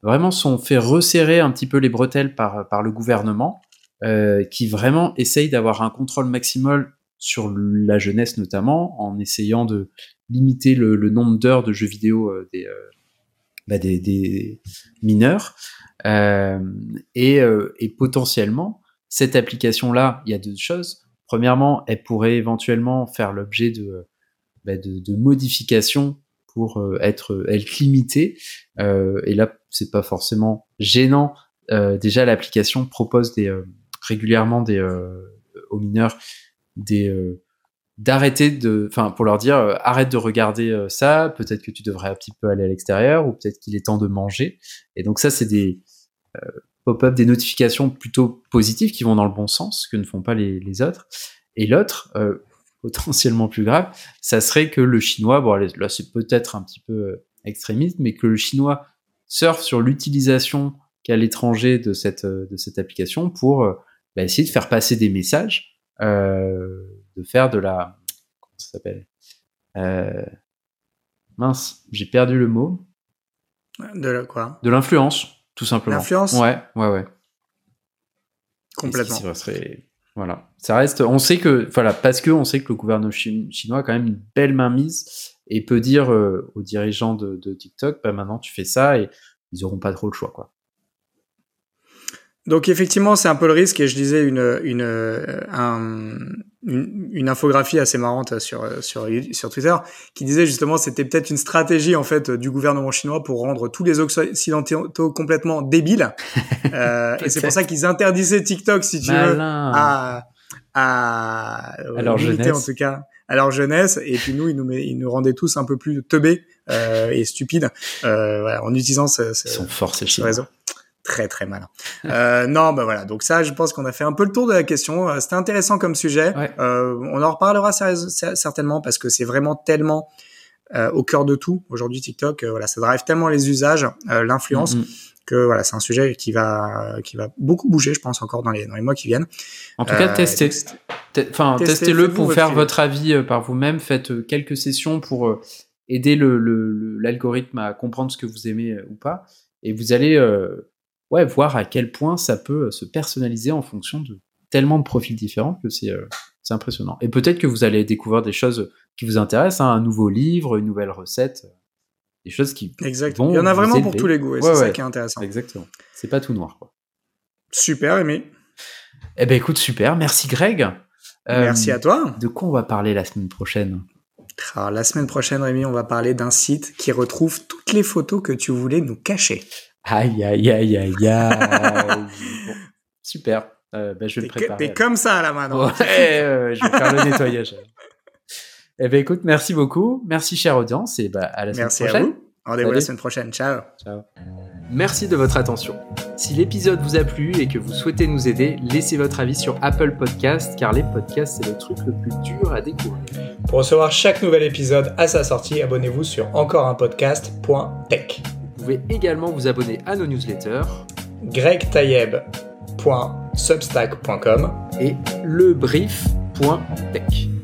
vraiment sont fait resserrer un petit peu les bretelles par, le gouvernement, euh, qui vraiment essaye d'avoir un contrôle maximal sur la jeunesse notamment, en essayant de limiter le, nombre d'heures de jeux vidéo des, bah des, des, mineurs. et, et potentiellement, cette application-là, il y a deux choses. Premièrement, elle pourrait éventuellement faire l'objet de, bah, de, modifications pour euh, être, être limitée. Euh, et là, c'est pas forcément gênant. Euh, déjà, l'application propose régulièrement aux mineurs d'arrêter de, enfin, pour leur dire, arrête de regarder ça, peut-être que tu devrais un petit peu aller à l'extérieur, ou peut-être qu'il est temps de manger. Et donc ça, c'est des pop-up, des notifications plutôt positives qui vont dans le bon sens, que ne font pas les, les autres. Et l'autre, euh, potentiellement plus grave, ça serait que le chinois, bon là c'est peut-être un petit peu euh, extrémiste, mais que le chinois surfe sur l'utilisation qu'à l'étranger de cette, euh, de cette application pour bah, essayer de faire passer des messages, de faire de la... Comment ça s'appelle Mince, j'ai perdu le mot. De la quoi? De l'influence, tout simplement. L'influence Ouais, ouais, ouais. Complètement. Voilà. Ça reste, on sait que, voilà, parce que on sait que le gouvernement chinois a quand même une belle mainmise et peut dire euh, aux dirigeants de, de TikTok, bah maintenant tu fais ça et ils auront pas trop le choix, quoi. Donc effectivement, c'est un peu le risque et je disais une une, euh, un, une, une infographie assez marrante sur sur sur Twitter qui disait justement c'était peut-être une stratégie en fait du gouvernement chinois pour rendre tous les occidentaux complètement débiles. Euh, et c'est pour ça qu'ils interdisaient TikTok si tu veux à à, à leur jeunesse. en tout cas à leur jeunesse. Et puis nous ils nous met, ils nous rendaient tous un peu plus teubés euh, et stupides euh, voilà, en utilisant ce, ce, Ils sont forts ce réseau très très malin euh, non bah voilà donc ça je pense qu'on a fait un peu le tour de la question Euh, c'était intéressant comme sujet Ouais. euh, on en reparlera certainement parce que c'est vraiment tellement euh, au cœur de tout aujourd'hui TikTok voilà ça drive tellement les usages l'influence Mm, mm. que voilà c'est un sujet qui va qui va beaucoup bouger je pense encore dans les dans les mois qui viennent En tout cas, testez. Enfin, Testez, testez-le faites-vous pour faire votre avis par vous-même. Faites quelques sessions pour aider le- le- le- l'algorithme à comprendre ce que vous aimez ou pas. Et vous allez euh, ouais, voir à quel point ça peut euh, se personnaliser en fonction de tellement de profils différents que c'est euh, c'est impressionnant. Et peut-être que vous allez découvrir des choses qui vous intéressent, hein, un nouveau livre, une nouvelle recette, euh, des choses qui Exact. vont Il y en a vraiment pour tous les goûts et Ouais, c'est ça qui est intéressant. Exactement. C'est pas tout noir. Quoi. Super, Aimé. Eh ben écoute, super. Merci Greg. Euh, Merci à toi. De quoi on va parler la semaine prochaine? Alors, la semaine prochaine, Rémi, on va parler d'un site qui retrouve toutes les photos que tu voulais nous cacher. Aïe, aïe, aïe, aïe, aïe. Bon, super. Euh, ben, je vais le préparer. t'es comme ça là maintenant. Ouais, euh, je vais faire le nettoyage. Eh ben écoute, merci beaucoup. Merci chère audience et bah, à la semaine Merci à prochaine. vous. Rendez-vous la semaine prochaine. Ciao. Ciao. Merci de votre attention. Si l'épisode vous a plu et que vous souhaitez nous aider, laissez votre avis sur Apple Podcast car les podcasts c'est le truc le plus dur à découvrir. Pour recevoir chaque nouvel épisode à sa sortie, abonnez-vous sur encoreunpodcast.tech. Vous pouvez également vous abonner à nos newsletters gregtayeb.substack.com et lebrief.tech.